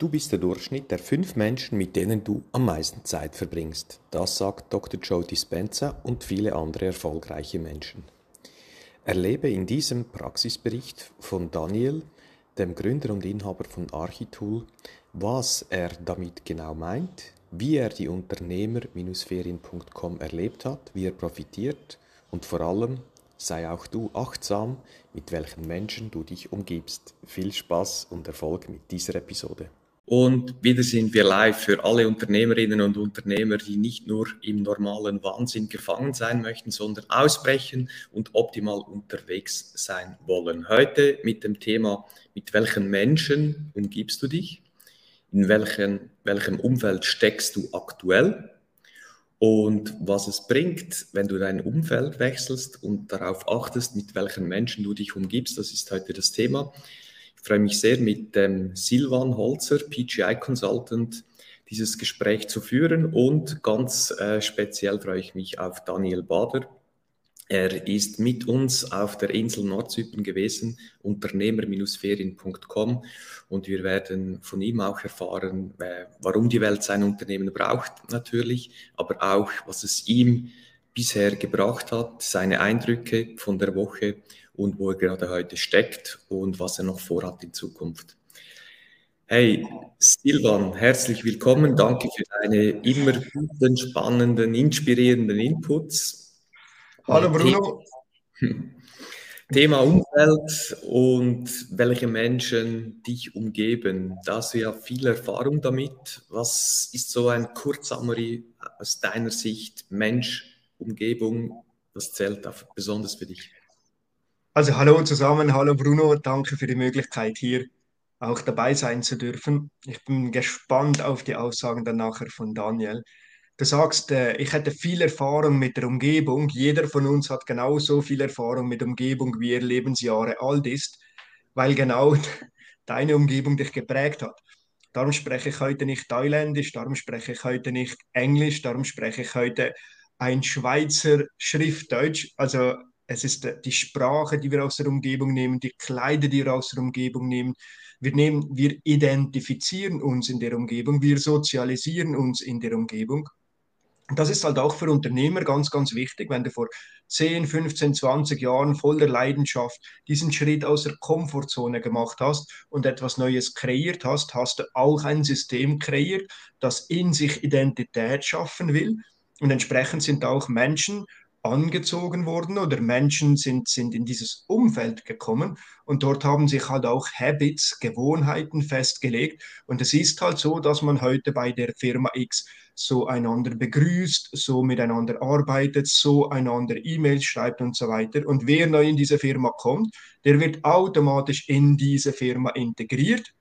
Du bist der Durchschnitt der fünf Menschen, mit denen du am meisten Zeit verbringst. Das sagt Dr. Joe Dispenza und viele andere erfolgreiche Menschen. Erlebe in diesem Praxisbericht von Daniel, dem Gründer und Inhaber von Architool, was er damit genau meint, wie er die Unternehmer-ferien.com erlebt hat, wie er profitiert und vor allem sei auch du achtsam, mit welchen Menschen du dich umgibst. Viel Spaß und Erfolg mit dieser Episode. Und wieder sind wir live für alle Unternehmerinnen und Unternehmer, die nicht nur im normalen Wahnsinn gefangen sein möchten, sondern ausbrechen und optimal unterwegs sein wollen. Heute mit dem Thema, mit welchen Menschen umgibst du dich? In welchen, welchem Umfeld steckst du aktuell? Und was es bringt, wenn du dein Umfeld wechselst und darauf achtest, mit welchen Menschen du dich umgibst, das ist heute das Thema. Freue mich sehr, mit ähm, Silvan Holzer, PGI Consultant, dieses Gespräch zu führen und ganz äh, speziell freue ich mich auf Daniel Bader. Er ist mit uns auf der Insel Nordzypern gewesen, unternehmer-ferien.com und wir werden von ihm auch erfahren, äh, warum die Welt sein Unternehmen braucht natürlich, aber auch, was es ihm bisher gebracht hat, seine Eindrücke von der Woche und wo er gerade heute steckt und was er noch vorhat in Zukunft. Hey, Silvan, herzlich willkommen. Danke für deine immer guten, spannenden, inspirierenden Inputs. Hallo Bruno. Thema Umfeld und welche Menschen dich umgeben. Da hast du ja viel Erfahrung damit. Was ist so ein Kurzsummary aus deiner Sicht Mensch, Umgebung? Was zählt besonders für dich? Also hallo zusammen, hallo Bruno, danke für die Möglichkeit hier auch dabei sein zu dürfen. Ich bin gespannt auf die Aussagen dann nachher von Daniel. Du sagst, äh, ich hätte viel Erfahrung mit der Umgebung. Jeder von uns hat genauso viel Erfahrung mit der Umgebung, wie er Lebensjahre alt ist, weil genau deine Umgebung dich geprägt hat. Darum spreche ich heute nicht Thailändisch, darum spreche ich heute nicht Englisch, darum spreche ich heute ein Schweizer Schriftdeutsch. Also es ist die Sprache, die wir aus der Umgebung nehmen, die Kleider, die wir aus der Umgebung nehmen. Wir, nehmen, wir identifizieren uns in der Umgebung, wir sozialisieren uns in der Umgebung. Das ist halt auch für Unternehmer ganz, ganz wichtig, wenn du vor 10, 15, 20 Jahren voller Leidenschaft diesen Schritt aus der Komfortzone gemacht hast und etwas Neues kreiert hast, hast du auch ein System kreiert, das in sich Identität schaffen will. Und entsprechend sind auch Menschen angezogen worden oder Menschen sind, sind in dieses Umfeld gekommen und dort haben sich halt auch Habits, Gewohnheiten festgelegt. Und es ist halt so, dass man heute bei der Firma X so einander begrüßt, so miteinander arbeitet, so einander E-Mails schreibt und so weiter. Und wer neu in diese Firma kommt, der wird automatisch in diese Firma integriert.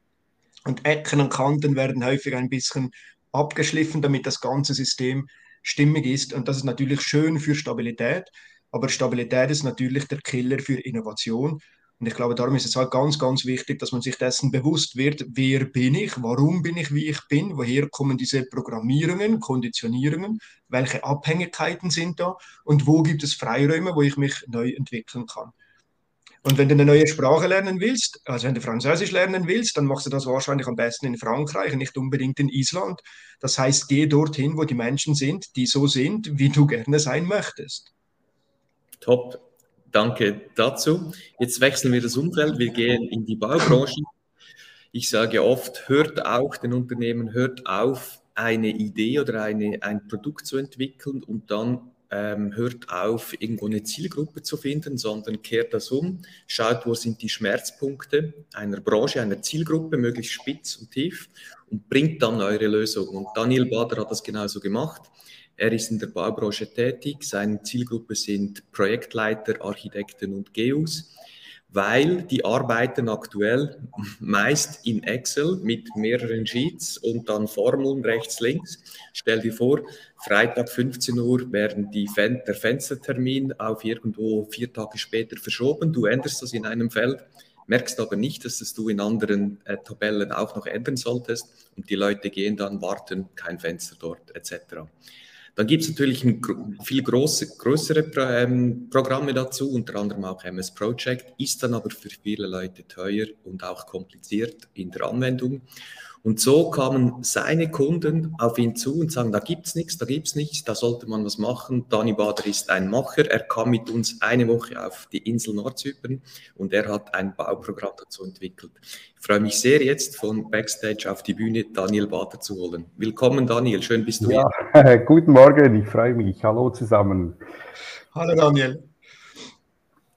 Und Ecken und Kanten werden häufig ein bisschen abgeschliffen, damit das ganze System stimmig ist. Und das ist natürlich schön für Stabilität, aber Stabilität ist natürlich der Killer für Innovation. Und ich glaube, darum ist es halt ganz, ganz wichtig, dass man sich dessen bewusst wird, wer bin ich, warum bin ich, wie ich bin, woher kommen diese Programmierungen, Konditionierungen, welche Abhängigkeiten sind da und wo gibt es Freiräume, wo ich mich neu entwickeln kann. Und wenn du eine neue Sprache lernen willst, also wenn du Französisch lernen willst, dann machst du das wahrscheinlich am besten in Frankreich, nicht unbedingt in Island. Das heißt, geh dorthin, wo die Menschen sind, die so sind, wie du gerne sein möchtest. Top, danke dazu. Jetzt wechseln wir das Umfeld, wir gehen in die Baubranche. Ich sage oft, hört auch den Unternehmen, hört auf, eine Idee oder eine, ein Produkt zu entwickeln und dann ähm, hört auf, irgendwo eine Zielgruppe zu finden, sondern kehrt das um, schaut, wo sind die Schmerzpunkte einer Branche, einer Zielgruppe, möglichst spitz und tief und bringt dann eure Lösung. Und Daniel Bader hat das genauso gemacht. Er ist in der Baubranche tätig. Seine Zielgruppe sind Projektleiter, Architekten und GEUs weil die arbeiten aktuell meist in Excel mit mehreren Sheets und dann Formeln rechts, links. Stell dir vor, Freitag 15 Uhr werden die Fen der Fenstertermin auf irgendwo vier Tage später verschoben. Du änderst das in einem Feld, merkst aber nicht, dass das du in anderen äh, Tabellen auch noch ändern solltest und die Leute gehen dann, warten, kein Fenster dort etc. Dann gibt es natürlich ein, viel große, größere ähm, Programme dazu, unter anderem auch MS Project, ist dann aber für viele Leute teuer und auch kompliziert in der Anwendung. Und so kamen seine Kunden auf ihn zu und sagen, da gibt es nichts, da gibt es nichts, da sollte man was machen. Dani Bader ist ein Macher, er kam mit uns eine Woche auf die Insel Nordzypern und er hat ein Bauprogramm dazu entwickelt. Ich freue mich sehr jetzt von Backstage auf die Bühne Daniel Bader zu holen. Willkommen Daniel, schön bist du ja, hier. Guten Morgen, ich freue mich. Hallo zusammen. Hallo Daniel.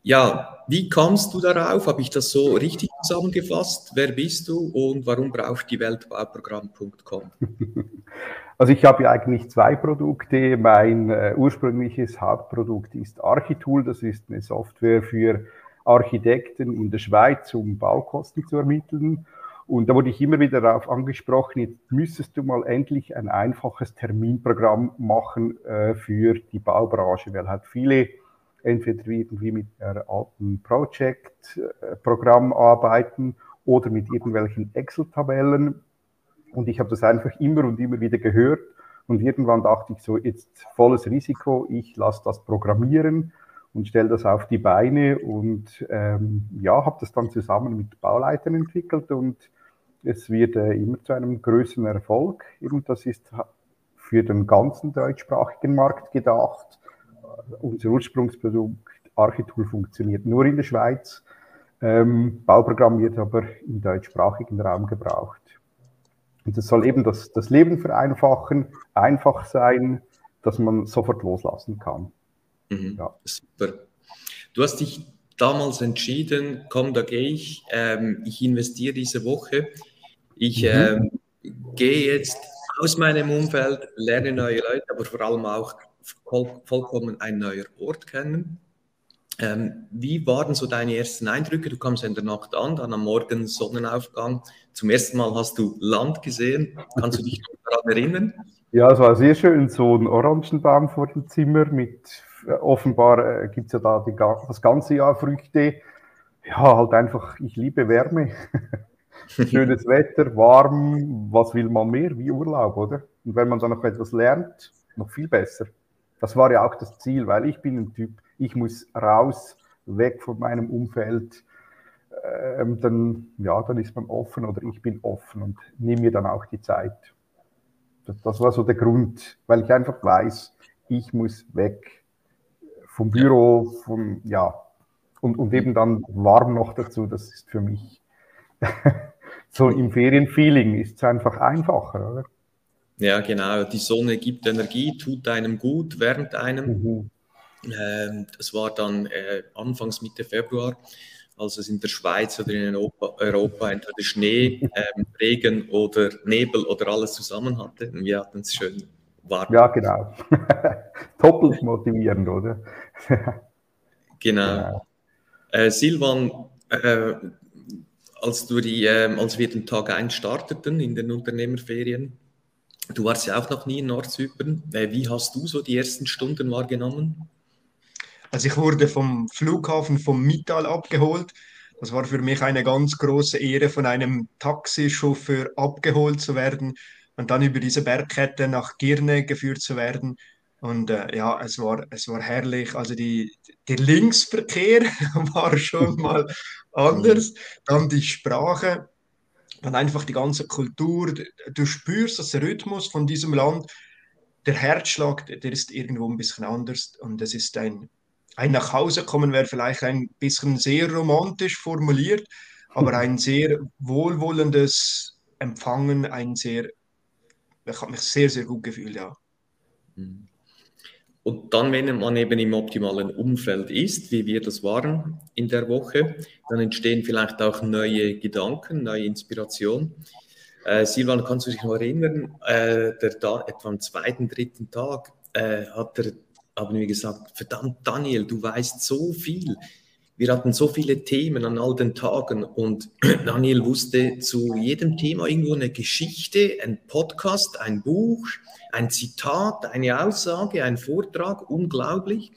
Ja, wie kamst du darauf? Habe ich das so richtig zusammengefasst? Wer bist du und warum braucht die Welt Bauprogramm.com? Also ich habe ja eigentlich zwei Produkte. Mein äh, ursprüngliches Hauptprodukt ist Architool. Das ist eine Software für Architekten in der Schweiz, um Baukosten zu ermitteln. Und da wurde ich immer wieder darauf angesprochen, jetzt müsstest du mal endlich ein einfaches Terminprogramm machen äh, für die Baubranche, weil halt viele entweder irgendwie mit einer alten Project-Programm arbeiten oder mit irgendwelchen Excel-Tabellen. Und ich habe das einfach immer und immer wieder gehört. Und irgendwann dachte ich so, jetzt volles Risiko, ich lasse das programmieren und stelle das auf die Beine und ähm, ja, habe das dann zusammen mit Bauleitern entwickelt und es wird äh, immer zu einem größeren Erfolg. Eben das ist für den ganzen deutschsprachigen Markt gedacht unser Ursprungsprodukt Architool funktioniert nur in der Schweiz. Ähm, Bauprogramm wird aber im deutschsprachigen Raum gebraucht. Und das soll eben das, das Leben vereinfachen, einfach sein, dass man sofort loslassen kann. Mhm, ja. Super. Du hast dich damals entschieden, komm, da gehe ich, ähm, ich investiere diese Woche, ich mhm. ähm, gehe jetzt aus meinem Umfeld, lerne neue Leute, aber vor allem auch vollkommen ein neuer Ort kennen. Ähm, wie waren so deine ersten Eindrücke? Du kamst in der Nacht an, dann am Morgen Sonnenaufgang. Zum ersten Mal hast du Land gesehen. Kannst du dich daran erinnern? Ja, es war sehr schön. So ein Orangenbaum vor dem Zimmer mit, äh, offenbar äh, gibt es ja da die, das ganze Jahr Früchte. Ja, halt einfach, ich liebe Wärme. Schönes Wetter, warm, was will man mehr? Wie Urlaub, oder? Und wenn man dann noch etwas lernt, noch viel besser. Das war ja auch das Ziel, weil ich bin ein Typ, ich muss raus, weg von meinem Umfeld. Ähm, dann, ja, dann ist man offen oder ich bin offen und nehme mir dann auch die Zeit. Das, das war so der Grund, weil ich einfach weiß, ich muss weg vom Büro, vom, ja, und, und eben dann warm noch dazu, das ist für mich so im Ferienfeeling ist es einfach einfacher, oder? Ja, genau. Die Sonne gibt Energie, tut einem gut, wärmt einem. Mhm. Ähm, das war dann äh, anfangs Mitte Februar, als es in der Schweiz oder in Europa, Europa entweder Schnee, ähm, Regen oder Nebel oder alles zusammen hatte. Und wir hatten es schön warm. Ja, genau. Doppelt motivierend, oder? genau. genau. Äh, Silvan, äh, als, die, äh, als wir den Tag 1 starteten in den Unternehmerferien, Du warst ja auch noch nie in Nordzypern. Äh, wie hast du so die ersten Stunden wahrgenommen? Also ich wurde vom Flughafen vom Mittal abgeholt. Das war für mich eine ganz große Ehre, von einem Taxichauffeur abgeholt zu werden und dann über diese Bergkette nach Girne geführt zu werden. Und äh, ja, es war, es war herrlich. Also die, der Linksverkehr war schon mal anders. Dann die Sprache dann einfach die ganze Kultur, du spürst das Rhythmus von diesem Land, der Herzschlag, der ist irgendwo ein bisschen anders und es ist ein, ein nach wäre vielleicht ein bisschen sehr romantisch formuliert, aber ein sehr wohlwollendes Empfangen, ein sehr, ich habe mich sehr, sehr gut gefühlt, ja. Mhm. Und dann, wenn man eben im optimalen Umfeld ist, wie wir das waren in der Woche, dann entstehen vielleicht auch neue Gedanken, neue Inspiration. Äh, Silvan, kannst du dich noch erinnern, äh, der da, etwa am zweiten, dritten Tag äh, hat er, haben wir gesagt, verdammt Daniel, du weißt so viel. Wir hatten so viele Themen an all den Tagen und Daniel wusste zu jedem Thema irgendwo eine Geschichte, ein Podcast, ein Buch, ein Zitat, eine Aussage, ein Vortrag, unglaublich.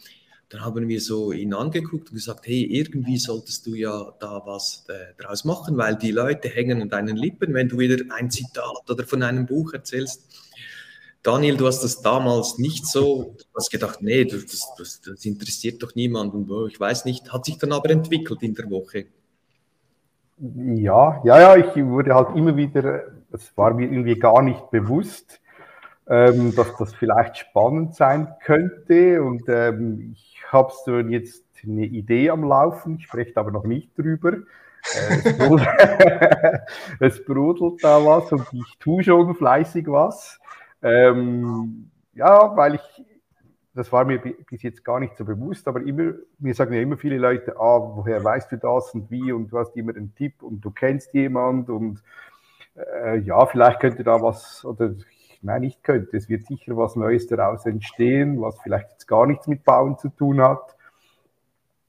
Dann haben wir so ihn angeguckt und gesagt, hey, irgendwie solltest du ja da was äh, draus machen, weil die Leute hängen an deinen Lippen, wenn du wieder ein Zitat oder von einem Buch erzählst. Daniel, du hast das damals nicht so, du hast gedacht, nee, das, das, das interessiert doch niemanden, ich weiß nicht, hat sich dann aber entwickelt in der Woche. Ja, ja, ja, ich wurde halt immer wieder, das war mir irgendwie gar nicht bewusst, ähm, dass das vielleicht spannend sein könnte. Und ähm, ich habe so jetzt eine Idee am Laufen, ich spreche aber noch nicht drüber. Äh, es, brodelt, es, brodelt, da was und ich tue schon fleißig was. Ähm, ja, weil ich, das war mir bis jetzt gar nicht so bewusst, aber immer, mir sagen ja immer viele Leute, ah, woher weißt du das und wie und du hast immer einen Tipp und du kennst jemand und äh, ja, vielleicht könnte da was, oder nein, nicht könnte, es wird sicher was Neues daraus entstehen, was vielleicht jetzt gar nichts mit Bauen zu tun hat.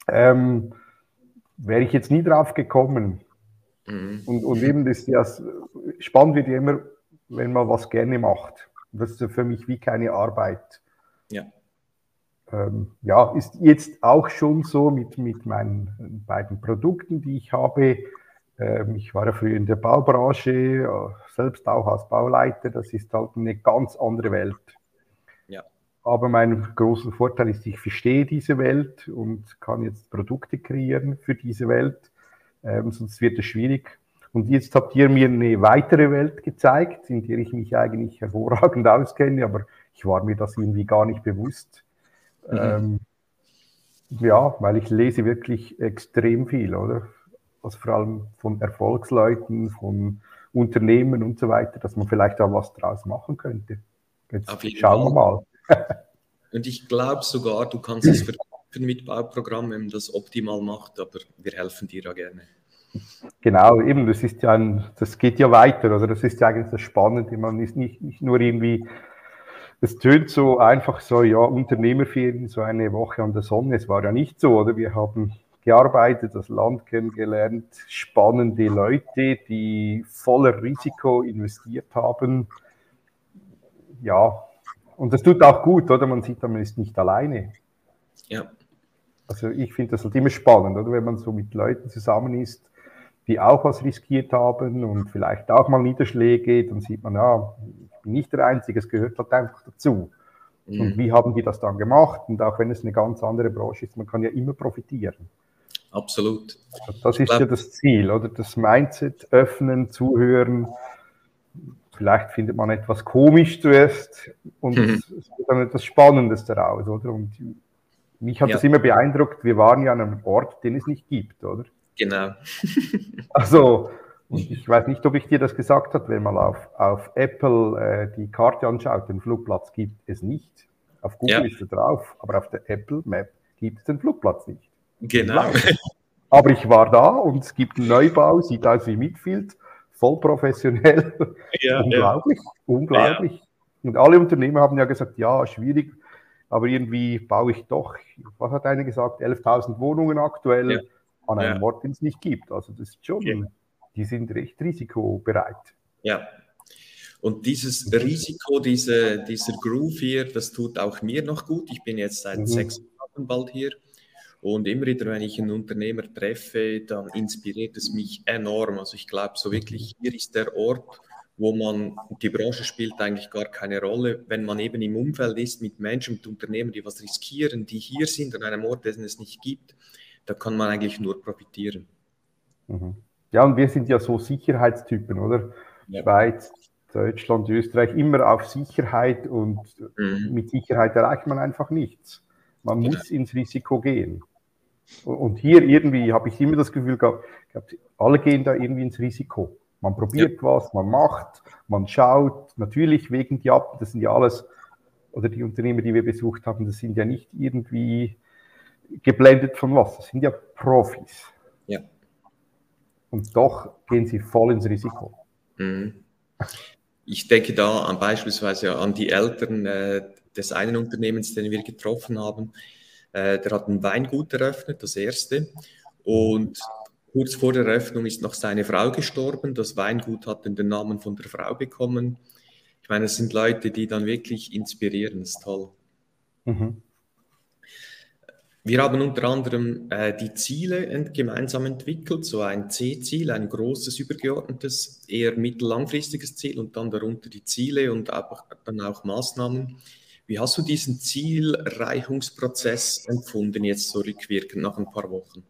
Ähm, Wäre ich jetzt nie drauf gekommen. Mhm. Und, und eben das ja spannend wird ja immer, wenn man was gerne macht. Das ist für mich wie keine Arbeit. Ja. Ähm, ja, ist jetzt auch schon so mit, mit meinen beiden Produkten, die ich habe. Ähm, ich war ja früher in der Baubranche, äh, selbst auch als Bauleiter. Das ist halt eine ganz andere Welt. Ja. Aber mein großer Vorteil ist, ich verstehe diese Welt und kann jetzt Produkte kreieren für diese Welt. Ähm, sonst wird es schwierig. Und jetzt habt ihr mir eine weitere Welt gezeigt, in der ich mich eigentlich hervorragend auskenne, aber ich war mir das irgendwie gar nicht bewusst. Mhm. Ähm, ja, weil ich lese wirklich extrem viel, oder? also vor allem von Erfolgsleuten, von Unternehmen und so weiter, dass man vielleicht da was draus machen könnte. Jetzt schauen wir mal. und ich glaube sogar, du kannst es verknüpfen mit Bauprogrammen, wenn man das optimal macht, aber wir helfen dir ja gerne. Genau, eben, das ist ja ein, das geht ja weiter, also das ist ja eigentlich das Spannende. Man ist nicht, nicht nur irgendwie, es tönt so einfach so, ja, Unternehmerferien, so eine Woche an der Sonne. Es war ja nicht so, oder? Wir haben gearbeitet, das Land kennengelernt, spannende Leute, die voller Risiko investiert haben. Ja, und das tut auch gut, oder? Man sieht, man ist nicht alleine. Ja. Also ich finde das halt immer spannend, oder? Wenn man so mit Leuten zusammen ist, die auch was riskiert haben und vielleicht auch mal Niederschläge, dann sieht man, ja, ich bin nicht der Einzige, es gehört halt einfach dazu. Mhm. Und wie haben die das dann gemacht? Und auch wenn es eine ganz andere Branche ist, man kann ja immer profitieren absolut. Das ist ja das Ziel, oder? Das Mindset öffnen, zuhören. Vielleicht findet man etwas komisch zuerst und mhm. es wird dann etwas Spannendes daraus, oder? Und mich hat ja. das immer beeindruckt, wir waren ja an einem Ort, den es nicht gibt, oder? Genau. also, ich weiß nicht, ob ich dir das gesagt habe, wenn man auf, auf Apple äh, die Karte anschaut, den Flugplatz gibt es nicht. Auf Google ja. ist er drauf, aber auf der Apple Map gibt es den Flugplatz nicht. Genau. Aber ich war da und es gibt einen Neubau, sieht aus wie Midfield, voll professionell. Ja, unglaublich, ja. unglaublich. Und alle Unternehmer haben ja gesagt, ja, schwierig, aber irgendwie baue ich doch, was hat einer gesagt, 11.000 Wohnungen aktuell an einem Ort, den es nicht gibt. Also das ist schon, die sind recht risikobereit. Ja, und dieses Risiko, diese, dieser Groove hier, das tut auch mir noch gut. Ich bin jetzt seit mhm. sechs Monaten bald hier und immer wieder, wenn ich einen Unternehmer treffe, dann inspiriert es mich enorm. Also ich glaube, so wirklich, hier ist der Ort, wo man, die Branche spielt eigentlich gar keine Rolle, wenn man eben im Umfeld ist mit Menschen, mit Unternehmern, die was riskieren, die hier sind an einem Ort, den es nicht gibt, da kann man eigentlich nur profitieren. Mhm. Ja, und wir sind ja so Sicherheitstypen, oder? Ja. Schweiz, Deutschland, Österreich, immer auf Sicherheit und mhm. mit Sicherheit erreicht man einfach nichts. Man ja. muss ins Risiko gehen. Und hier irgendwie habe ich immer das Gefühl gehabt, alle gehen da irgendwie ins Risiko. Man probiert ja. was, man macht, man schaut. Natürlich wegen die ab, das sind ja alles, oder die Unternehmer, die wir besucht haben, das sind ja nicht irgendwie geblendet von was, das sind ja Profis. Ja. Und doch gehen sie voll ins Risiko. Mhm. Ich denke da an beispielsweise an die Eltern äh, des einen Unternehmens, den wir getroffen haben. Äh, der hat ein Weingut eröffnet, das erste. Und kurz vor der Eröffnung ist noch seine Frau gestorben. Das Weingut hat dann den Namen von der Frau bekommen. Ich meine, es sind Leute, die dann wirklich inspirieren. Das ist toll. Mhm. Wir haben unter anderem äh, die Ziele gemeinsam entwickelt, so ein C-Ziel, ein großes, übergeordnetes, eher mittel-langfristiges Ziel und dann darunter die Ziele und auch, dann auch Maßnahmen. Wie hast du diesen Zielerreichungsprozess empfunden, jetzt so rückwirkend nach ein paar Wochen?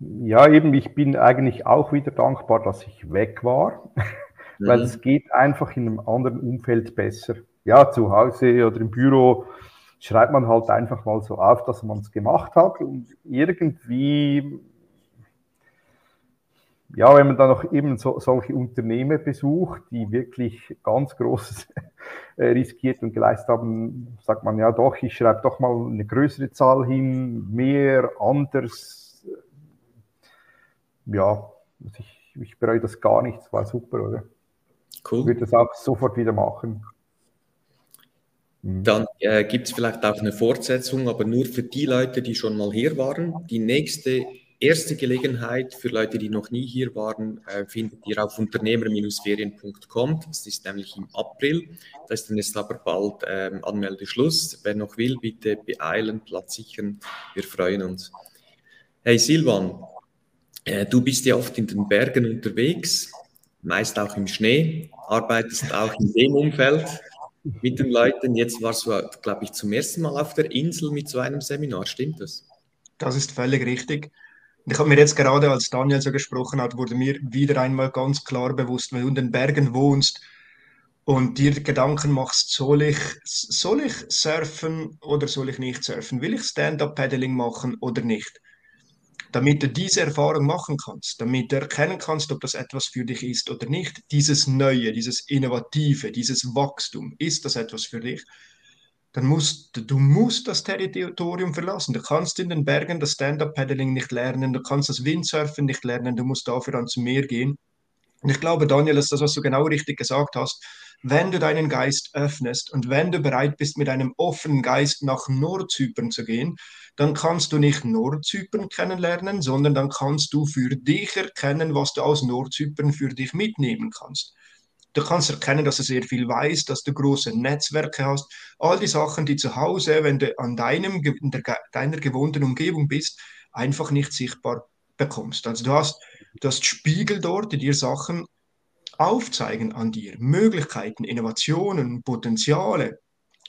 Ja, eben, ich bin eigentlich auch wieder dankbar, dass ich weg war, mhm. weil es geht einfach in einem anderen Umfeld besser. Ja, zu Hause oder im Büro schreibt man halt einfach mal so auf, dass man es gemacht hat und irgendwie, ja, wenn man dann noch eben so, solche Unternehmen besucht, die wirklich ganz Großes äh, riskiert und geleistet haben, sagt man ja doch, ich schreibe doch mal eine größere Zahl hin, mehr, anders. Ja, ich, ich bereue das gar nicht, es war super, oder? Cool. Ich würde das auch sofort wieder machen. Mhm. Dann äh, gibt es vielleicht auch eine Fortsetzung, aber nur für die Leute, die schon mal hier waren. Die nächste erste Gelegenheit für Leute, die noch nie hier waren, äh, findet ihr auf unternehmer-ferien.com. Das ist nämlich im April. Da ist dann jetzt aber bald ähm, Anmeldeschluss. Wer noch will, bitte beeilen, Platz sichern. Wir freuen uns. Hey Silvan, äh, du bist ja oft in den Bergen unterwegs, meist auch im Schnee, arbeitest auch in dem Umfeld mit den Leuten. Jetzt warst du, glaube ich, zum ersten Mal auf der Insel mit so einem Seminar. Stimmt das? Das ist völlig richtig. ich habe mir jetzt gerade, als Daniel so gesprochen hat, wurde mir wieder einmal ganz klar bewusst, wenn du in den Bergen wohnst und dir Gedanken machst, soll ich, soll ich surfen oder soll ich nicht surfen? Will ich Stand-up-Paddling machen oder nicht? Damit du diese Erfahrung machen kannst, damit du erkennen kannst, ob das etwas für dich ist oder nicht, dieses Neue, dieses Innovative, dieses Wachstum, ist das etwas für dich? Dann musst du musst das Territorium verlassen. Du kannst in den Bergen das Stand-up-Paddling nicht lernen, du kannst das Windsurfen nicht lernen, du musst dafür ans Meer gehen. Und ich glaube, Daniel, ist das, was du genau richtig gesagt hast. Wenn du deinen Geist öffnest und wenn du bereit bist, mit einem offenen Geist nach Nordzypern zu gehen, dann kannst du nicht Nordzypern kennenlernen, sondern dann kannst du für dich erkennen, was du aus Nordzypern für dich mitnehmen kannst. Du kannst erkennen, dass du sehr viel weißt, dass du große Netzwerke hast. All die Sachen, die zu Hause, wenn du an deinem, in der, deiner gewohnten Umgebung bist, einfach nicht sichtbar bekommst. Also du hast, du hast Spiegel dort, die dir Sachen aufzeigen an dir, Möglichkeiten, Innovationen, Potenziale,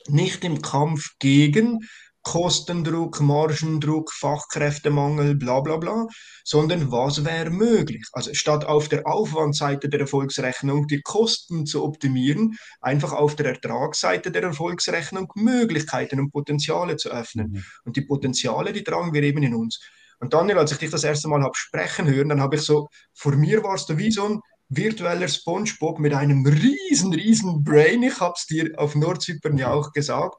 nicht im Kampf gegen Kostendruck, Margendruck, Fachkräftemangel, bla bla bla, sondern was wäre möglich? Also statt auf der Aufwandseite der Erfolgsrechnung die Kosten zu optimieren, einfach auf der Ertragsseite der Erfolgsrechnung Möglichkeiten und Potenziale zu öffnen. Mhm. Und die Potenziale, die tragen wir eben in uns. Und Daniel, als ich dich das erste Mal habe sprechen hören, dann habe ich so, vor mir warst du wie so ein virtueller SpongeBob mit einem riesen, riesen Brain. Ich habe es dir auf Nordzypern ja auch gesagt.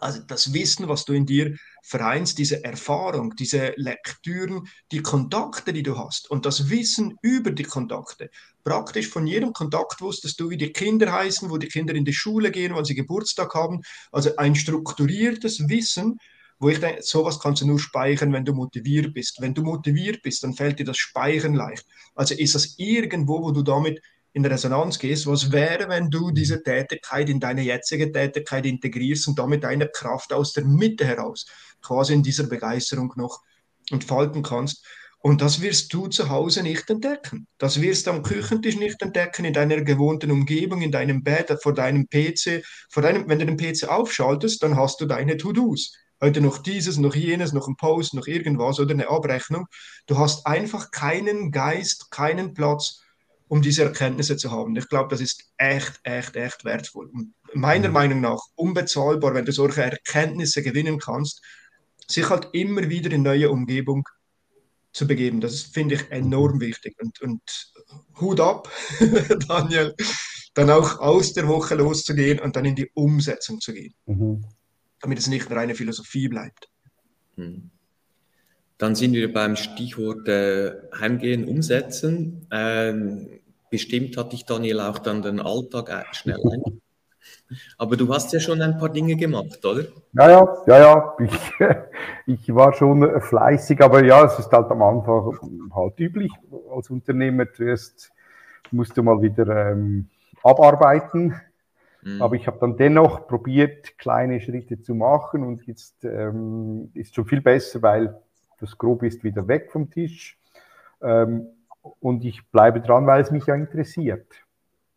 Also das Wissen, was du in dir vereinst, diese Erfahrung, diese Lektüren, die Kontakte, die du hast und das Wissen über die Kontakte. Praktisch von jedem Kontakt wusstest du, wie die Kinder heißen, wo die Kinder in die Schule gehen, wann sie Geburtstag haben. Also ein strukturiertes Wissen, wo ich denke, sowas kannst du nur speichern, wenn du motiviert bist. Wenn du motiviert bist, dann fällt dir das Speichern leicht. Also ist das irgendwo, wo du damit in Resonanz gehst, was wäre, wenn du diese Tätigkeit in deine jetzige Tätigkeit integrierst und damit deine Kraft aus der Mitte heraus quasi in dieser Begeisterung noch entfalten kannst. Und das wirst du zu Hause nicht entdecken. Das wirst du am Küchentisch nicht entdecken, in deiner gewohnten Umgebung, in deinem Bett, vor deinem PC. Vor deinem, wenn du den PC aufschaltest, dann hast du deine To-Dos heute noch dieses, noch jenes, noch ein Post, noch irgendwas oder eine Abrechnung. Du hast einfach keinen Geist, keinen Platz, um diese Erkenntnisse zu haben. Ich glaube, das ist echt, echt, echt wertvoll. Und meiner mhm. Meinung nach unbezahlbar, wenn du solche Erkenntnisse gewinnen kannst, sich halt immer wieder in neue Umgebung zu begeben. Das finde ich enorm wichtig. Und, und Hut ab, Daniel, dann auch aus der Woche loszugehen und dann in die Umsetzung zu gehen. Mhm damit es nicht reine Philosophie bleibt. Hm. Dann sind wir beim Stichwort äh, Heimgehen, Umsetzen. Ähm, bestimmt hat dich Daniel auch dann den Alltag äh, schnell ein. Aber du hast ja schon ein paar Dinge gemacht, oder? Ja, ja, ja, ja. Ich, ich war schon fleißig, aber ja, es ist halt am Anfang halt üblich als Unternehmer. Zuerst musst du mal wieder ähm, abarbeiten Mhm. Aber ich habe dann dennoch probiert, kleine Schritte zu machen und jetzt ähm, ist schon viel besser, weil das Grob ist wieder weg vom Tisch. Ähm, und ich bleibe dran, weil es mich ja interessiert.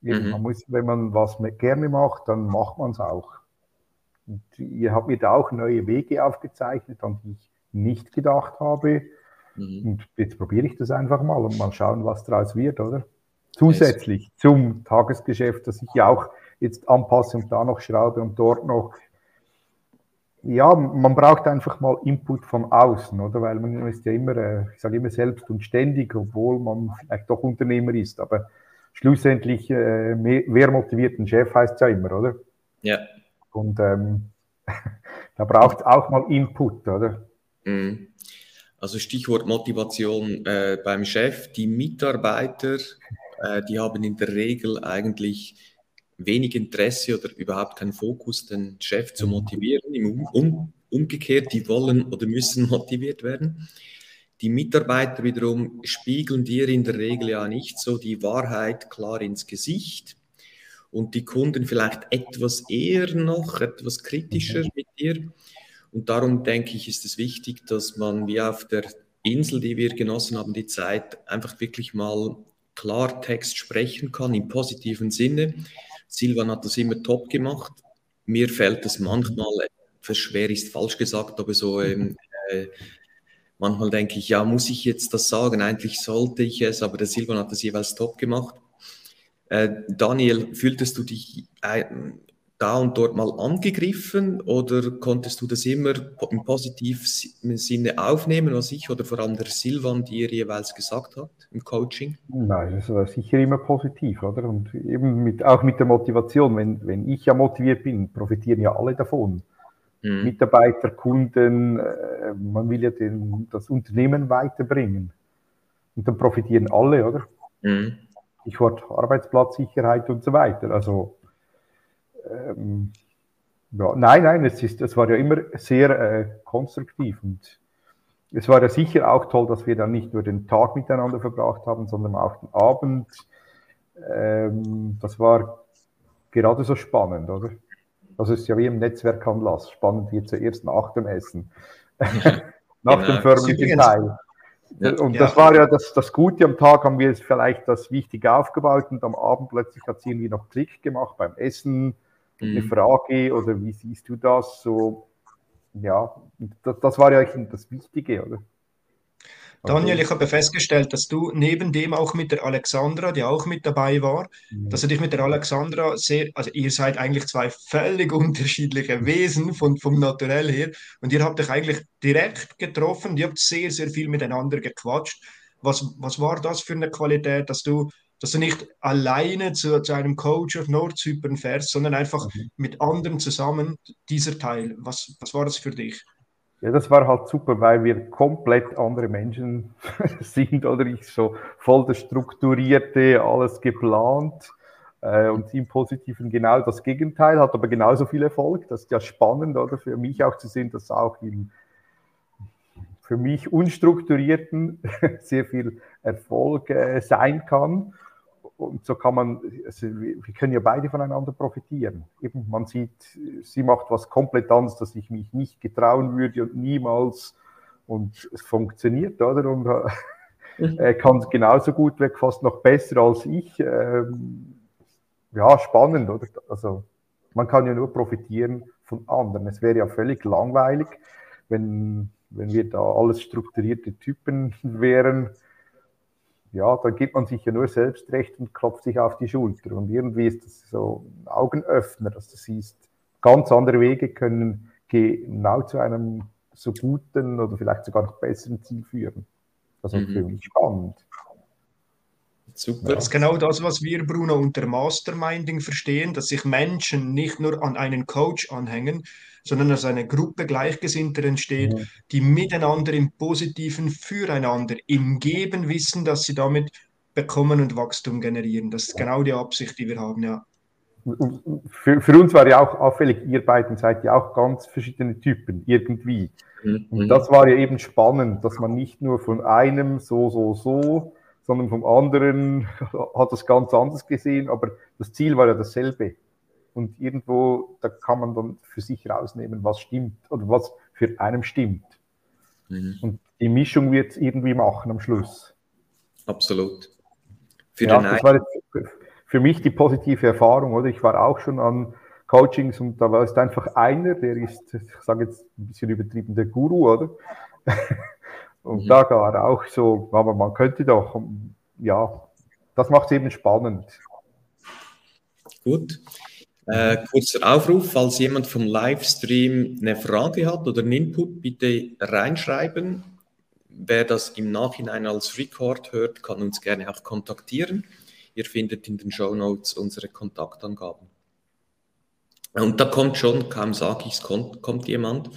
Mhm. Man muss, wenn man was gerne macht, dann macht man es auch. Und ihr habt mir da auch neue Wege aufgezeichnet, an die ich nicht gedacht habe. Mhm. Und jetzt probiere ich das einfach mal und mal schauen, was daraus wird, oder? Zusätzlich zum Tagesgeschäft, das ich ja auch jetzt anpasse und da noch schraube und dort noch. Ja, man braucht einfach mal Input von außen, oder? Weil man ist ja immer, äh, ich sage immer selbst und ständig, obwohl man vielleicht doch Unternehmer ist. Aber schlussendlich, äh, wer motiviert einen Chef, heißt es ja immer, oder? Ja. Und ähm, da braucht es auch mal Input, oder? Mhm. Also Stichwort Motivation äh, beim Chef. Die Mitarbeiter, äh, die haben in der Regel eigentlich wenig Interesse oder überhaupt keinen Fokus, den Chef zu motivieren. Im um, umgekehrt, die wollen oder müssen motiviert werden. Die Mitarbeiter wiederum spiegeln dir in der Regel ja nicht so die Wahrheit klar ins Gesicht und die Kunden vielleicht etwas eher noch, etwas kritischer mhm. mit dir. Und darum denke ich, ist es wichtig, dass man wie auf der Insel, die wir genossen haben, die Zeit, einfach wirklich mal Klartext sprechen kann im positiven Sinne. Silvan hat das immer top gemacht. Mir fällt es manchmal etwas schwer, ist falsch gesagt, aber so ähm, äh, manchmal denke ich, ja, muss ich jetzt das sagen? Eigentlich sollte ich es, aber der Silvan hat das jeweils top gemacht. Äh, Daniel, fühltest du dich äh, da und dort mal angegriffen oder konntest du das immer im positiven Sinne aufnehmen, was ich oder vor allem der Silvan dir jeweils gesagt hat im Coaching? Nein, das war sicher immer positiv, oder? Und eben mit, auch mit der Motivation, wenn, wenn ich ja motiviert bin, profitieren ja alle davon. Mhm. Mitarbeiter, Kunden, äh, man will ja den, das Unternehmen weiterbringen. Und dann profitieren alle, oder? Mhm. Stichwort Arbeitsplatzsicherheit und so weiter. Also ähm, ja, nein, nein, es, ist, es war ja immer sehr äh, konstruktiv und es war ja sicher auch toll, dass wir dann nicht nur den Tag miteinander verbracht haben, sondern auch den Abend. Ähm, das war gerade so spannend, oder? Das ist ja wie im Netzwerkanlass. Spannend wird zuerst nach dem Essen. nach genau. dem förmlichen Teil. Und ja. das war ja das, das Gute am Tag, haben wir jetzt vielleicht das Wichtige aufgebaut und am Abend plötzlich hat es irgendwie noch Klick gemacht beim Essen eine mhm. Frage oder wie siehst du das? So, ja, das, das war ja eigentlich das Wichtige, oder? Daniel, ich habe festgestellt, dass du neben dem auch mit der Alexandra, die auch mit dabei war, mhm. dass du dich mit der Alexandra sehr, also ihr seid eigentlich zwei völlig unterschiedliche Wesen von, vom Naturell her und ihr habt euch eigentlich direkt getroffen, ihr habt sehr, sehr viel miteinander gequatscht. Was, was war das für eine Qualität, dass du dass du nicht alleine zu, zu einem Coach auf Nordzypern fährst, sondern einfach mhm. mit anderen zusammen dieser Teil. Was, was war das für dich? Ja, das war halt super, weil wir komplett andere Menschen sind oder ich so voll das Strukturierte, alles geplant äh, und im Positiven genau das Gegenteil, hat aber genauso viel Erfolg. Das ist ja spannend, oder für mich auch zu sehen, dass auch im für mich unstrukturierten sehr viel Erfolg äh, sein kann und so kann man, also wir können ja beide voneinander profitieren. Eben, man sieht, sie macht was komplett anderes, das ich mich nicht getrauen würde und niemals. Und es funktioniert, oder? Und äh, er kann genauso gut weg, fast noch besser als ich. Ähm, ja, spannend, oder? Also, man kann ja nur profitieren von anderen. Es wäre ja völlig langweilig, wenn, wenn wir da alles strukturierte Typen wären ja, dann gibt man sich ja nur selbst recht und klopft sich auf die Schulter. Und irgendwie ist das so ein Augenöffner, dass du siehst, ganz andere Wege können genau zu einem so guten oder vielleicht sogar noch besseren Ziel führen. Also mhm. für mich spannend. Super. Das ist genau das, was wir, Bruno, unter Masterminding verstehen, dass sich Menschen nicht nur an einen Coach anhängen, sondern dass eine Gruppe Gleichgesinnter entsteht, ja. die miteinander im Positiven füreinander im Geben wissen, dass sie damit bekommen und Wachstum generieren. Das ist genau die Absicht, die wir haben, ja. Für, für uns war ja auch auffällig, ihr beiden seid ja auch ganz verschiedene Typen, irgendwie. Mhm. Und das war ja eben spannend, dass man nicht nur von einem so, so, so, sondern vom anderen hat das ganz anders gesehen, aber das Ziel war ja dasselbe. und irgendwo, da kann man dann für sich rausnehmen, was stimmt oder was für einen stimmt. Mhm. Und die Mischung wird es irgendwie machen am Schluss. Absolut. Für, ja, das war für mich die positive Erfahrung, oder? Ich war auch schon an Coachings und da war es einfach einer, der ist, ich sage jetzt ein bisschen übertrieben, der Guru, oder? Und mhm. da war auch so, aber man könnte doch, ja, das macht es eben spannend. Gut. Äh, kurzer Aufruf, falls jemand vom Livestream eine Frage hat oder einen Input, bitte reinschreiben. Wer das im Nachhinein als Record hört, kann uns gerne auch kontaktieren. Ihr findet in den Show Notes unsere Kontaktangaben. Und da kommt schon, kaum sage ich es, kommt, kommt jemand.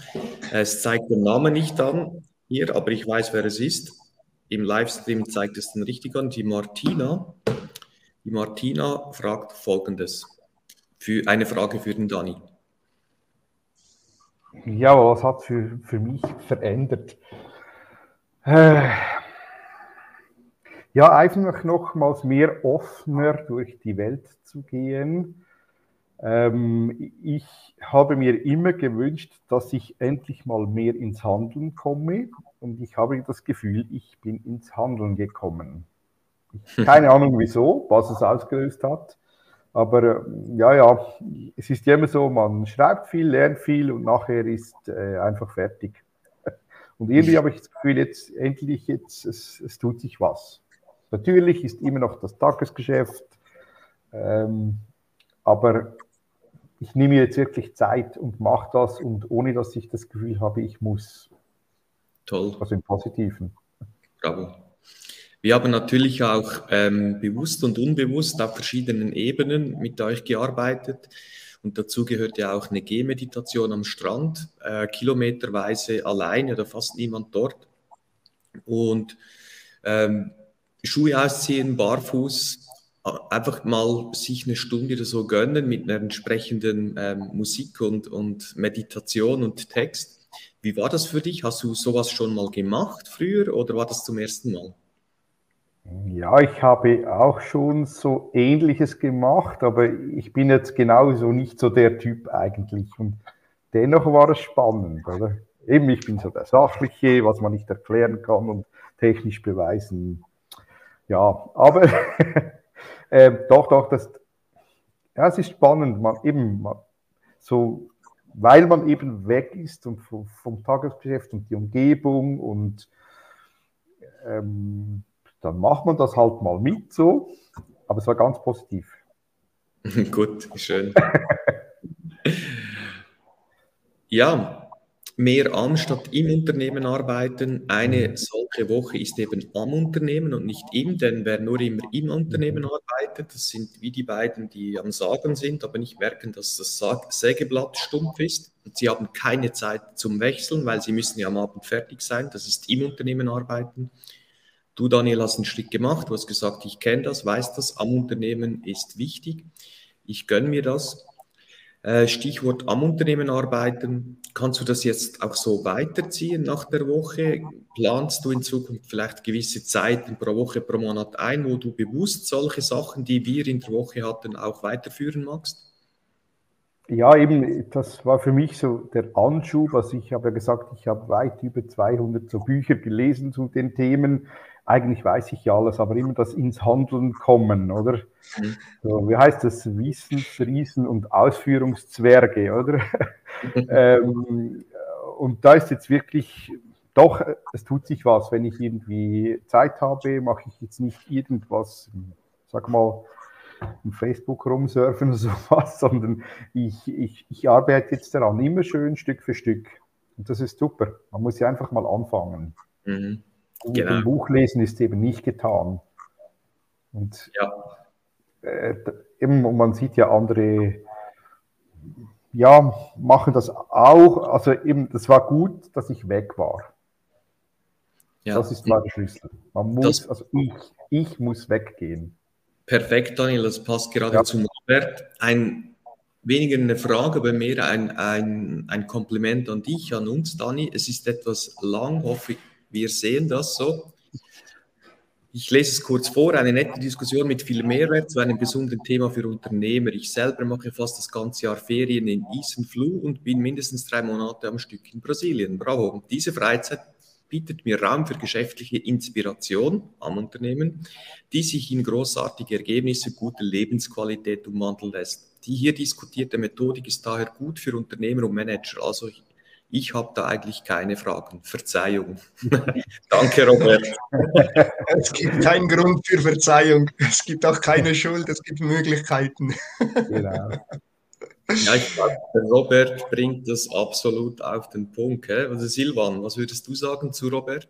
Es zeigt den Namen nicht an hier, aber ich weiß, wer es ist. Im Livestream zeigt es den richtig an. Die Martina. Die Martina fragt folgendes. Für eine Frage für den Dani. Ja, was hat für, für mich verändert? Äh, ja, einfach nochmals mehr offener durch die Welt zu gehen ähm, ich habe mir immer gewünscht, dass ich endlich mal mehr ins Handeln komme und ich habe das Gefühl, ich bin ins Handeln gekommen. Keine Ahnung wieso, was es ausgelöst hat, aber äh, ja, ja, es ist ja immer so, man schreibt viel, lernt viel und nachher ist äh, einfach fertig. Und irgendwie habe ich das Gefühl, jetzt endlich, jetzt, es, es tut sich was. Natürlich ist immer noch das Tagesgeschäft, ähm, aber ich nehme jetzt wirklich Zeit und mache das und ohne dass ich das Gefühl habe, ich muss. Toll. Also im Positiven. Bravo. Wir haben natürlich auch ähm, bewusst und unbewusst auf verschiedenen Ebenen mit euch gearbeitet. Und dazu gehört ja auch eine Gehmeditation am Strand, äh, kilometerweise alleine oder fast niemand dort. Und ähm, Schuhe ausziehen, barfuß, einfach mal sich eine Stunde oder so gönnen mit einer entsprechenden ähm, Musik und, und Meditation und Text. Wie war das für dich? Hast du sowas schon mal gemacht früher oder war das zum ersten Mal? Ja, ich habe auch schon so ähnliches gemacht, aber ich bin jetzt genauso nicht so der Typ eigentlich. Und dennoch war es spannend, oder? Eben, ich bin so der Sachliche, was man nicht erklären kann und technisch beweisen. Ja, aber Ähm, doch, doch, das, ja, es ist spannend, man eben man, so, weil man eben weg ist und vom, vom Tagesgeschäft und die Umgebung und ähm, dann macht man das halt mal mit so, aber es war ganz positiv. Gut, schön. ja, mehr an statt im Unternehmen arbeiten. Eine solche Woche ist eben am Unternehmen und nicht im, denn wer nur immer im Unternehmen arbeitet, das sind wie die beiden, die am Sagen sind, aber nicht merken, dass das Sägeblatt stumpf ist. Und sie haben keine Zeit zum Wechseln, weil sie müssen ja am Abend fertig sein. Das ist im Unternehmen arbeiten. Du, Daniel, hast einen Schritt gemacht. Du hast gesagt, ich kenne das, weiß das. Am Unternehmen ist wichtig. Ich gönne mir das. Äh, Stichwort am Unternehmen arbeiten. Kannst du das jetzt auch so weiterziehen nach der Woche? Planst du in Zukunft vielleicht gewisse Zeiten pro Woche, pro Monat ein, wo du bewusst solche Sachen, die wir in der Woche hatten, auch weiterführen magst? Ja, eben, das war für mich so der Anschub. Also ich habe ja gesagt, ich habe weit über 200 so Bücher gelesen zu den Themen eigentlich weiß ich ja alles, aber immer das ins Handeln kommen, oder? Mhm. So, wie heißt das? Wissensriesen und Ausführungszwerge, oder? ähm, und da ist jetzt wirklich, doch, es tut sich was. Wenn ich irgendwie Zeit habe, mache ich jetzt nicht irgendwas, sag mal, im Facebook rumsurfen oder sowas, sondern ich, ich, ich arbeite jetzt daran, immer schön Stück für Stück. Und das ist super. Man muss ja einfach mal anfangen. Mhm. Genau. Ein Buch lesen ist eben nicht getan. Und ja. äh, eben, man sieht ja andere, ja, machen das auch. Also eben, das war gut, dass ich weg war. Ja. Das ist mal der Schlüssel. Man muss, das, also ich, ich muss weggehen. Perfekt, Daniel, das passt gerade ja. zum Robert. Ein weniger eine Frage, aber mehr ein, ein, ein Kompliment an dich, an uns, Dani. Es ist etwas lang, hoffe ich, wir sehen das so. Ich lese es kurz vor, eine nette Diskussion mit viel Mehrwert zu einem besonderen Thema für Unternehmer. Ich selber mache fast das ganze Jahr Ferien in Isenflu und bin mindestens drei Monate am Stück in Brasilien. Bravo. Diese Freizeit bietet mir Raum für geschäftliche Inspiration am Unternehmen, die sich in großartige Ergebnisse, gute Lebensqualität umwandeln lässt. Die hier diskutierte Methodik ist daher gut für Unternehmer und Manager. Also ich habe da eigentlich keine Fragen. Verzeihung. Danke, Robert. es gibt keinen Grund für Verzeihung. Es gibt auch keine Schuld. Es gibt Möglichkeiten. genau. Ja, ich glaube, Robert bringt das absolut auf den Punkt. Also Silvan, was würdest du sagen zu Robert?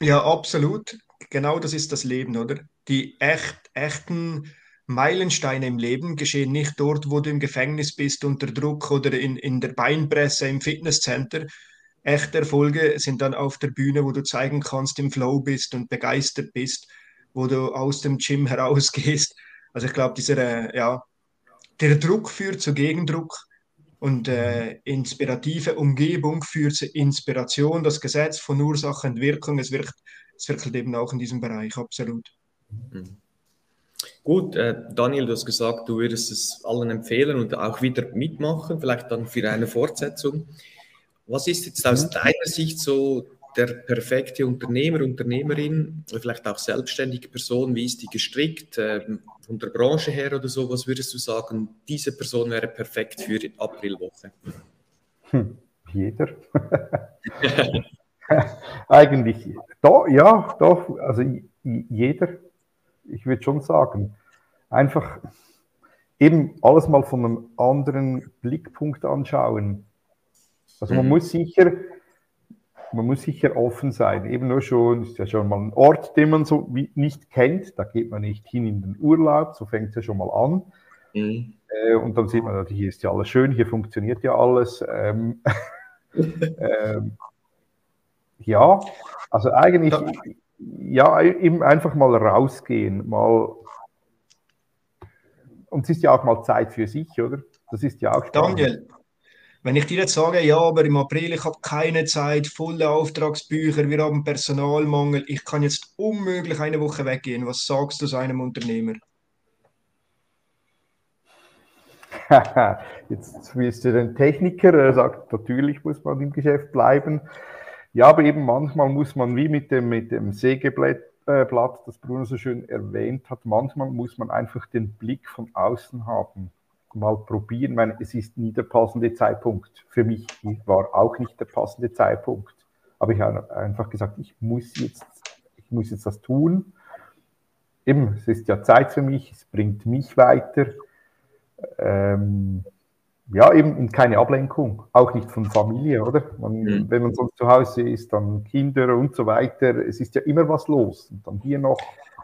Ja, absolut. Genau das ist das Leben, oder? Die echt, echten Meilensteine im Leben geschehen nicht dort, wo du im Gefängnis bist, unter Druck oder in, in der Beinpresse im Fitnesscenter. Echte Erfolge sind dann auf der Bühne, wo du zeigen kannst, im Flow bist und begeistert bist, wo du aus dem Gym herausgehst. Also ich glaube, dieser, äh, ja, der Druck führt zu Gegendruck und äh, inspirative Umgebung führt zu Inspiration. Das Gesetz von Ursache und Wirkung, es wirkt, es wirkt eben auch in diesem Bereich, absolut. Mhm. Gut, äh, Daniel, du hast gesagt, du würdest es allen empfehlen und auch wieder mitmachen, vielleicht dann für eine Fortsetzung. Was ist jetzt aus mhm. deiner Sicht so der perfekte Unternehmer, Unternehmerin, vielleicht auch selbstständige Person? Wie ist die gestrickt? Äh, von der Branche her oder so, was würdest du sagen, diese Person wäre perfekt für die Aprilwoche? Hm, jeder. Eigentlich, da, ja, doch, also jeder ich würde schon sagen, einfach eben alles mal von einem anderen Blickpunkt anschauen. Also man mhm. muss sicher, man muss sicher offen sein. Eben nur schon, ist ja schon mal ein Ort, den man so nicht kennt. Da geht man nicht hin in den Urlaub, so fängt es ja schon mal an. Mhm. Äh, und dann sieht man, hier ist ja alles schön, hier funktioniert ja alles. Ähm, ähm, ja, also eigentlich, ja, eben einfach mal rausgehen, mal. Und es ist ja auch mal Zeit für sich, oder? Das ist ja auch spannend. Daniel, wenn ich dir jetzt sage, ja, aber im April, ich habe keine Zeit, volle Auftragsbücher, wir haben Personalmangel, ich kann jetzt unmöglich eine Woche weggehen, was sagst du zu einem Unternehmer? jetzt wirst du den Techniker, er sagt, natürlich muss man im Geschäft bleiben. Ja, aber eben manchmal muss man, wie mit dem, mit dem Sägeblatt, äh, das Bruno so schön erwähnt hat, manchmal muss man einfach den Blick von außen haben, mal probieren. Ich meine, es ist nie der passende Zeitpunkt. Für mich war auch nicht der passende Zeitpunkt. Aber ich habe einfach gesagt, ich muss jetzt, ich muss jetzt das tun. Eben, es ist ja Zeit für mich, es bringt mich weiter. Ähm, ja, eben keine Ablenkung, auch nicht von Familie, oder? Man, mhm. Wenn man sonst zu Hause ist, dann Kinder und so weiter, es ist ja immer was los. Und dann hier noch,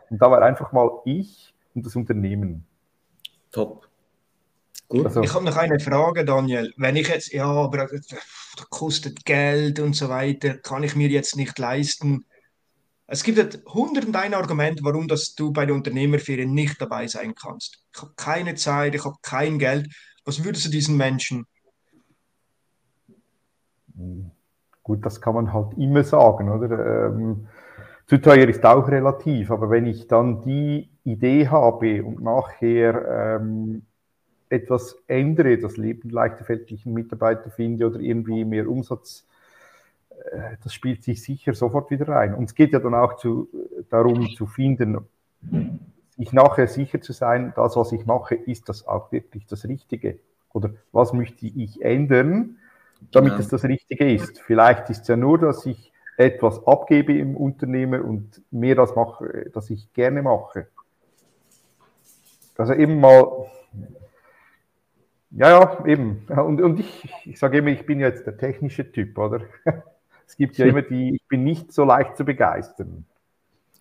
und da war einfach mal ich und das Unternehmen. Top. Gut. Also, ich habe noch eine Frage, Daniel. Wenn ich jetzt, ja, aber das kostet Geld und so weiter, kann ich mir jetzt nicht leisten. Es gibt hunderten ein Argument, warum dass du bei der Unternehmerferien nicht dabei sein kannst. Ich habe keine Zeit, ich habe kein Geld. Was würdest du diesen Menschen? Gut, das kann man halt immer sagen, oder? Ähm, zu teuer ist auch relativ, aber wenn ich dann die Idee habe und nachher ähm, etwas ändere, das Leben leichter fällt, ich einen Mitarbeiter finde oder irgendwie mehr Umsatz, äh, das spielt sich sicher sofort wieder rein. Und es geht ja dann auch zu, darum zu finden, sich nachher sicher zu sein, das, was ich mache, ist das auch wirklich das Richtige? Oder was möchte ich ändern, damit genau. es das Richtige ist? Vielleicht ist es ja nur, dass ich etwas abgebe im Unternehmen und mehr das mache, das ich gerne mache. Also eben mal, ja, ja, eben. Und, und ich, ich sage immer, ich bin jetzt der technische Typ, oder? Es gibt ja immer die, ich bin nicht so leicht zu begeistern.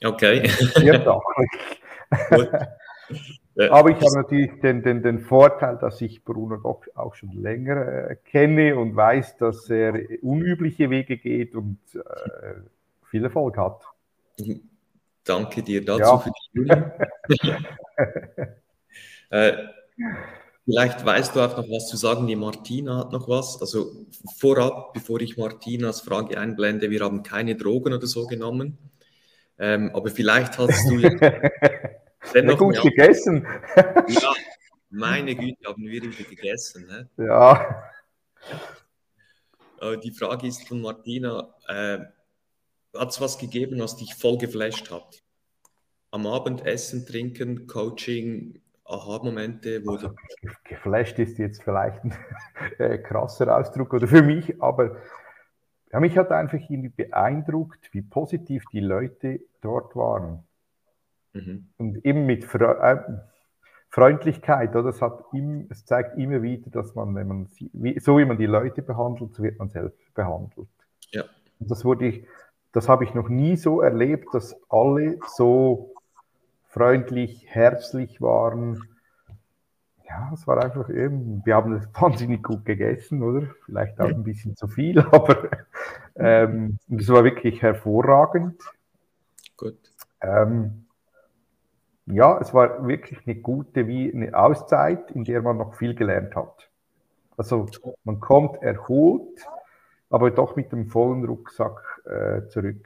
Okay. Aber ich habe natürlich den, den, den Vorteil, dass ich Bruno doch auch schon länger äh, kenne und weiß, dass er unübliche Wege geht und äh, viel Erfolg hat. Danke dir dazu ja. für die äh, Vielleicht weißt du auch noch was zu sagen. Die Martina hat noch was. Also vorab, bevor ich Martinas Frage einblende, wir haben keine Drogen oder so genommen. Ähm, aber vielleicht hast du dennoch gut gegessen. ja, meine Güte, haben wir wieder gegessen. Ne? Ja. Äh, die Frage ist von Martina, äh, hat es was gegeben, was dich voll geflasht hat? Am Abend essen, trinken, Coaching, Aha-Momente, wo also, Geflasht ist jetzt vielleicht ein äh, krasser Ausdruck oder für mich, aber ja, mich hat einfach irgendwie beeindruckt, wie positiv die Leute dort waren. Mhm. Und eben mit Fre äh, Freundlichkeit, oder? Es, hat im, es zeigt immer wieder, dass man, wenn man wie, so wie man die Leute behandelt, so wird man selbst behandelt. Ja. Und das wurde ich, das habe ich noch nie so erlebt, dass alle so freundlich, herzlich waren. Ja, es war einfach eben, wir haben es wahnsinnig gut gegessen, oder? Vielleicht auch ein bisschen zu viel, aber ähm, es war wirklich hervorragend. Gut. Ähm, ja, es war wirklich eine gute, wie eine Auszeit, in der man noch viel gelernt hat. Also man kommt erholt, aber doch mit dem vollen Rucksack äh, zurück.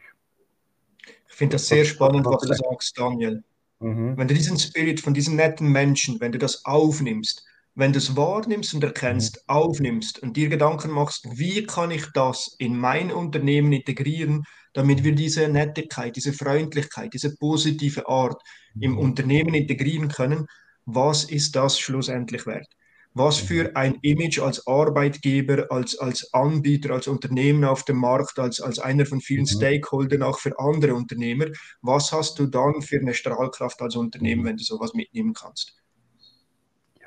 Ich finde das sehr spannend, was du sagst, Daniel. Mhm. Wenn du diesen Spirit von diesen netten Menschen, wenn du das aufnimmst, wenn du es wahrnimmst und erkennst, mhm. aufnimmst und dir Gedanken machst, wie kann ich das in mein Unternehmen integrieren, damit wir diese Nettigkeit, diese Freundlichkeit, diese positive Art im mhm. Unternehmen integrieren können, was ist das schlussendlich wert? Was für mhm. ein Image als Arbeitgeber, als, als Anbieter, als Unternehmen auf dem Markt, als, als einer von vielen. Stakeholdern, auch für andere Unternehmer, was hast du dann für eine Strahlkraft als Unternehmen, wenn du sowas mitnehmen kannst?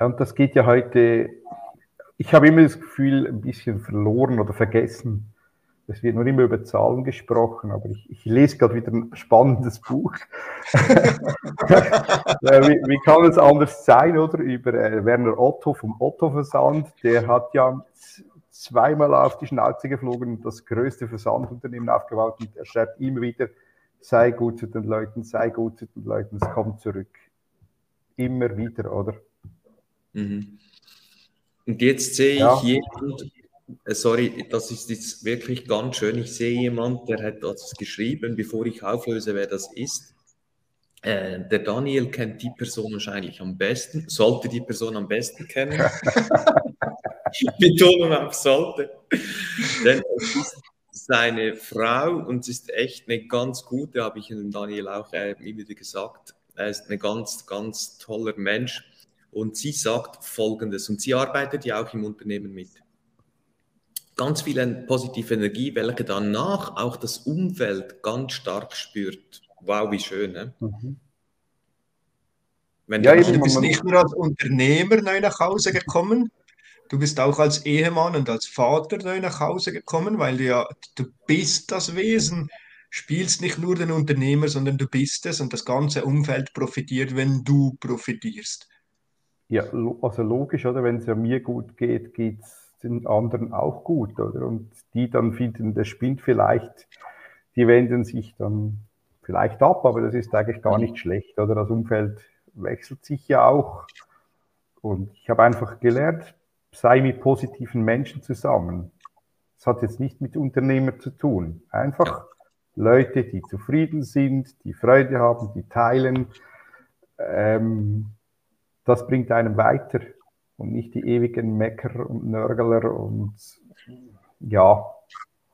Ja, und das geht ja heute, ich habe immer das Gefühl, ein bisschen verloren oder vergessen. Es wird nur immer über Zahlen gesprochen, aber ich, ich lese gerade wieder ein spannendes Buch. wie, wie, kann es anders sein, oder? Über äh, Werner Otto vom Otto Versand, der hat ja zweimal auf die Schnauze geflogen und das größte Versandunternehmen aufgebaut und er schreibt immer wieder, sei gut zu den Leuten, sei gut zu den Leuten, es kommt zurück. Immer wieder, oder? Mhm. Und jetzt sehe ja. ich jemand, äh, sorry, das ist jetzt wirklich ganz schön. Ich sehe jemand, der hat das geschrieben, bevor ich auflöse, wer das ist. Äh, der Daniel kennt die Person wahrscheinlich am besten, sollte die Person am besten kennen. Betonung auf sollte. Denn es ist seine Frau und es ist echt eine ganz gute, habe ich dem Daniel auch äh, immer wieder gesagt. Er ist ein ganz, ganz toller Mensch und sie sagt Folgendes, und sie arbeitet ja auch im Unternehmen mit. Ganz viel positive Energie, welche danach auch das Umfeld ganz stark spürt. Wow, wie schön. Ne? Mhm. Wenn ja, du, du bist nicht nur als Unternehmer neu nach Hause gekommen, du bist auch als Ehemann und als Vater neu nach Hause gekommen, weil du ja, du bist das Wesen, spielst nicht nur den Unternehmer, sondern du bist es und das ganze Umfeld profitiert, wenn du profitierst. Ja, also logisch, oder? Wenn es ja mir gut geht, geht es den anderen auch gut, oder? Und die dann finden, das spinnt vielleicht, die wenden sich dann vielleicht ab, aber das ist eigentlich gar nicht schlecht, oder? Das Umfeld wechselt sich ja auch. Und ich habe einfach gelernt, sei mit positiven Menschen zusammen. Das hat jetzt nicht mit Unternehmer zu tun. Einfach Leute, die zufrieden sind, die Freude haben, die teilen. Ähm, das bringt einem weiter und nicht die ewigen Mecker und Nörgler und ja,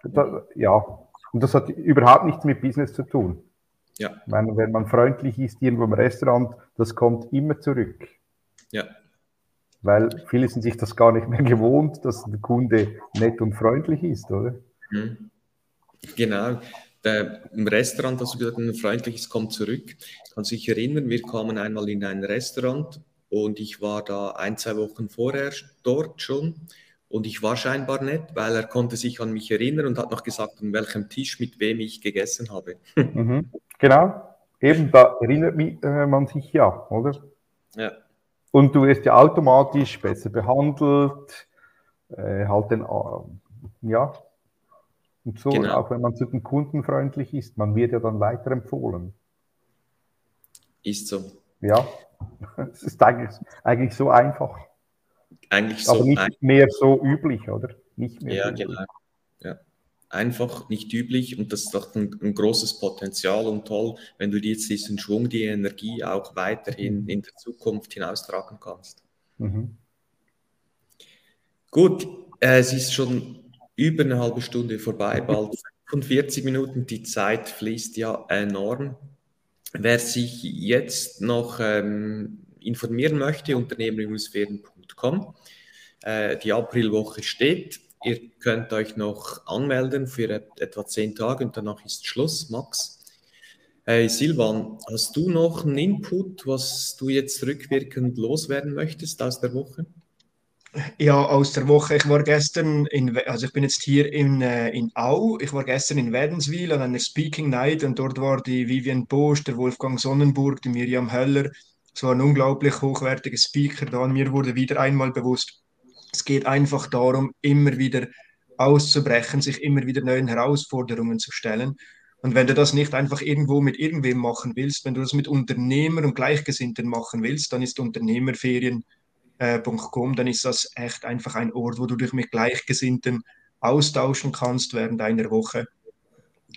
das, ja. Und das hat überhaupt nichts mit Business zu tun. Ja. Meine, wenn man freundlich ist irgendwo im Restaurant, das kommt immer zurück. Ja. Weil viele sind sich das gar nicht mehr gewohnt, dass der Kunde nett und freundlich ist, oder? Mhm. Genau. Der, Im Restaurant, was du gesagt hast, ein freundliches kommt zurück. Kannst du dich erinnern, wir kamen einmal in ein Restaurant und ich war da ein, zwei Wochen vorher dort schon. Und ich war scheinbar nett, weil er konnte sich an mich erinnern und hat noch gesagt, an welchem Tisch mit wem ich gegessen habe. Mhm. Genau, eben da erinnert äh, man sich ja, oder? Ja. Und du wirst ja automatisch besser behandelt, äh, halt den, äh, ja. Und so, genau. auch wenn man zu den Kunden freundlich ist, man wird ja dann weiterempfohlen. Ist so. Ja. Es ist eigentlich, eigentlich so einfach. Eigentlich so. Aber nicht ein... mehr so üblich, oder? Nicht mehr. Ja, so genau. Ja. einfach nicht üblich und das ist doch ein, ein, großes Potenzial und toll, wenn du jetzt diesen Schwung, die Energie auch weiterhin mhm. in der Zukunft hinaustragen kannst. Mhm. Gut, äh, es ist schon über eine halbe Stunde vorbei, bald 45 Minuten. Die Zeit fließt ja enorm. Wer sich jetzt noch ähm, informieren möchte, unternehmerinvesphären.com. Äh, die Aprilwoche steht. Ihr könnt euch noch anmelden für etwa zehn Tage und danach ist Schluss, Max. Hey Silvan, hast du noch einen Input, was du jetzt rückwirkend loswerden möchtest aus der Woche? Ja, aus der Woche. Ich war gestern in, also ich bin jetzt hier in, äh, in Au. Ich war gestern in Wädenswil an einer Speaking Night und dort war die Vivian Bosch, der Wolfgang Sonnenburg, die Miriam Höller. Es waren unglaublich hochwertige Speaker da und mir wurde wieder einmal bewusst, es geht einfach darum, immer wieder auszubrechen, sich immer wieder neuen Herausforderungen zu stellen. Und wenn du das nicht einfach irgendwo mit irgendwem machen willst, wenn du das mit Unternehmer und Gleichgesinnten machen willst, dann ist Unternehmerferien.com, dann ist das echt einfach ein Ort, wo du dich mit Gleichgesinnten austauschen kannst während einer Woche.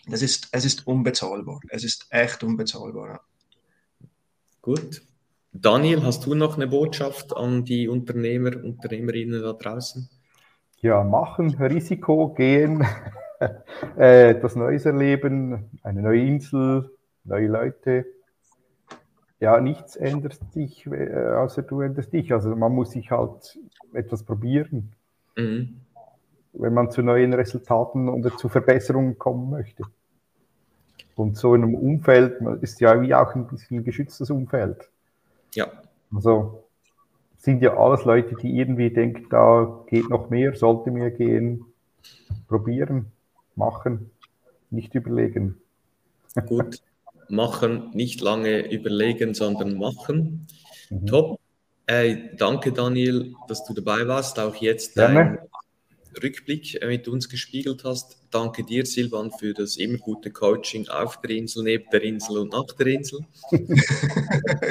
Das ist, es ist unbezahlbar. Es ist echt unbezahlbar. Gut. Daniel, hast du noch eine Botschaft an die Unternehmer, Unternehmerinnen da draußen? Ja, machen, Risiko gehen, äh, etwas Neues erleben, eine neue Insel, neue Leute. Ja, nichts ändert sich, äh, außer du änderst dich. Also man muss sich halt etwas probieren, mhm. wenn man zu neuen Resultaten oder zu Verbesserungen kommen möchte. Und so in einem Umfeld ist ja wie auch ein bisschen ein geschütztes Umfeld. Ja. Also sind ja alles Leute, die irgendwie denken, da geht noch mehr, sollte mehr gehen. Probieren, machen, nicht überlegen. Gut, machen, nicht lange überlegen, sondern machen. Mhm. Top. Äh, danke, Daniel, dass du dabei warst. Auch jetzt dein Rückblick mit uns gespiegelt hast. Danke dir, Silvan, für das immer gute Coaching auf der Insel, neben der Insel und nach der Insel.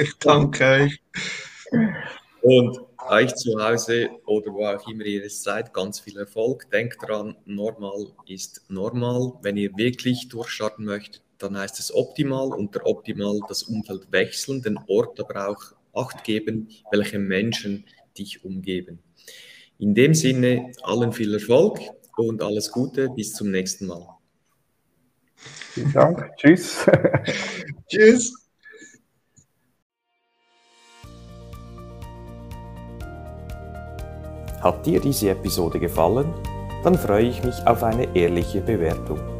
ich danke euch. Und euch zu Hause oder wo auch immer ihr seid, ganz viel Erfolg. Denkt dran, normal ist normal. Wenn ihr wirklich durchstarten möchtet, dann heißt es optimal. Unter optimal das Umfeld wechseln, den Ort aber auch Acht geben, welche Menschen dich umgeben. In dem Sinne, allen viel Erfolg und alles Gute. Bis zum nächsten Mal. Vielen Dank. Tschüss. Tschüss. Hat dir diese Episode gefallen? Dann freue ich mich auf eine ehrliche Bewertung.